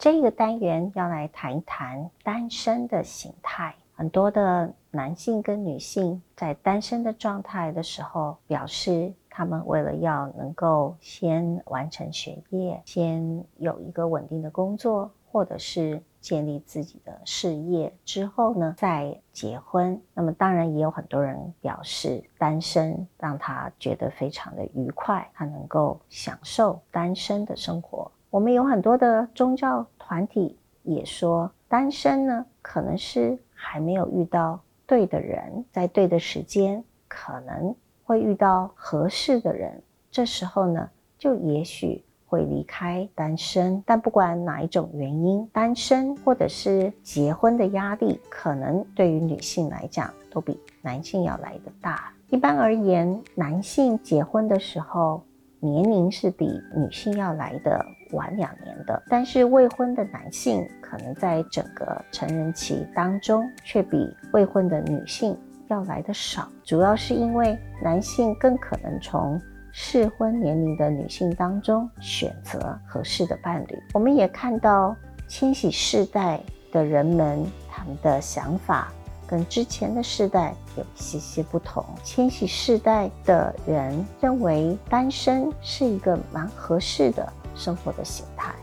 这个单元要来谈一谈单身的形态。很多的男性跟女性在单身的状态的时候，表示他们为了要能够先完成学业，先有一个稳定的工作，或者是建立自己的事业之后呢，再结婚。那么当然也有很多人表示，单身让他觉得非常的愉快，他能够享受单身的生活。我们有很多的宗教团体也说，单身呢可能是还没有遇到对的人，在对的时间可能会遇到合适的人，这时候呢就也许会离开单身。但不管哪一种原因，单身或者是结婚的压力，可能对于女性来讲都比男性要来的大。一般而言，男性结婚的时候。年龄是比女性要来的晚两年的，但是未婚的男性可能在整个成人期当中，却比未婚的女性要来的少。主要是因为男性更可能从适婚年龄的女性当中选择合适的伴侣。我们也看到千禧世代的人们他们的想法。跟之前的世代有一些些不同。千禧世代的人认为单身是一个蛮合适的生活的形态，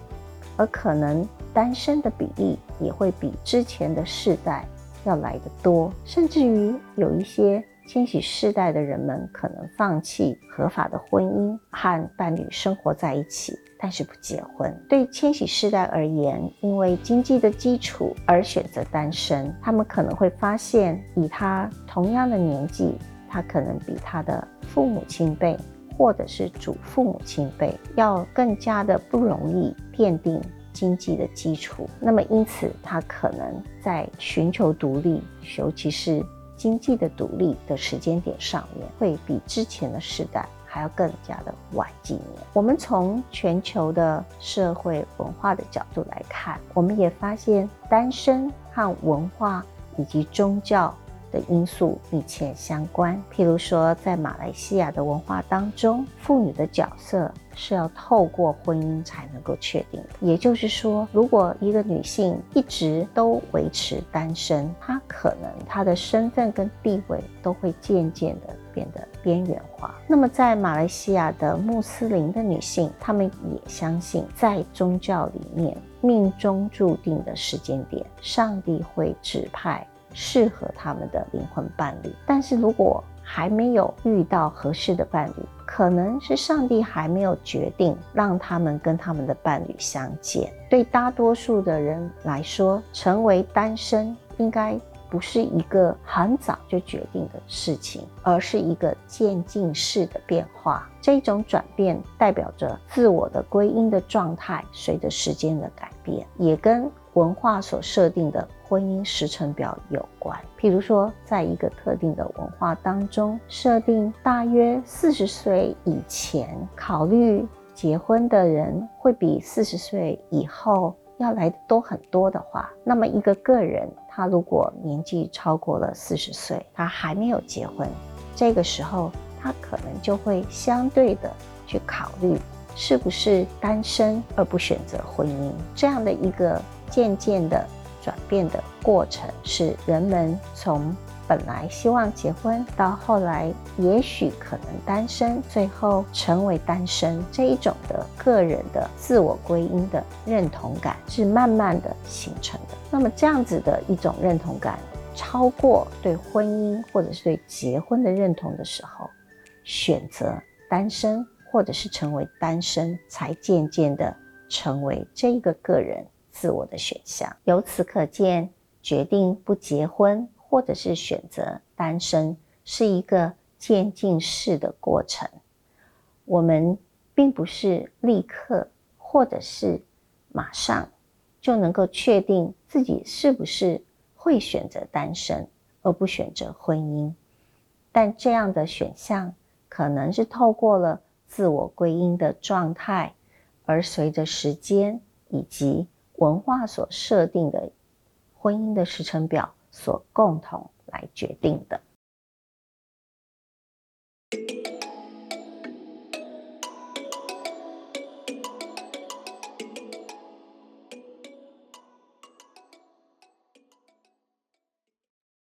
而可能单身的比例也会比之前的世代要来的多，甚至于有一些千禧世代的人们可能放弃合法的婚姻和伴侣生活在一起。但是不结婚，对千禧世代而言，因为经济的基础而选择单身，他们可能会发现，以他同样的年纪，他可能比他的父母亲辈或者是祖父母亲辈要更加的不容易奠定经济的基础。那么因此，他可能在寻求独立，尤其是经济的独立的时间点上面，会比之前的世代。还要更加的晚几年。我们从全球的社会文化的角度来看，我们也发现单身和文化以及宗教。的因素密切相关。譬如说，在马来西亚的文化当中，妇女的角色是要透过婚姻才能够确定的。也就是说，如果一个女性一直都维持单身，她可能她的身份跟地位都会渐渐的变得边缘化。那么，在马来西亚的穆斯林的女性，她们也相信，在宗教里面，命中注定的时间点，上帝会指派。适合他们的灵魂伴侣，但是如果还没有遇到合适的伴侣，可能是上帝还没有决定让他们跟他们的伴侣相见。对大多数的人来说，成为单身应该不是一个很早就决定的事情，而是一个渐进式的变化。这种转变代表着自我的归因的状态，随着时间的改变，也跟。文化所设定的婚姻时程表有关，譬如说，在一个特定的文化当中，设定大约四十岁以前考虑结婚的人会比四十岁以后要来的多很多的话，那么一个个人他如果年纪超过了四十岁，他还没有结婚，这个时候他可能就会相对的去考虑是不是单身而不选择婚姻这样的一个。渐渐的转变的过程，是人们从本来希望结婚，到后来也许可能单身，最后成为单身这一种的个人的自我归因的认同感，是慢慢的形成的。那么这样子的一种认同感，超过对婚姻或者是对结婚的认同的时候，选择单身或者是成为单身，才渐渐的成为这个个人。自我的选项，由此可见，决定不结婚或者是选择单身，是一个渐进式的过程。我们并不是立刻或者是马上就能够确定自己是不是会选择单身而不选择婚姻，但这样的选项可能是透过了自我归因的状态，而随着时间以及文化所设定的婚姻的时辰表所共同来决定的。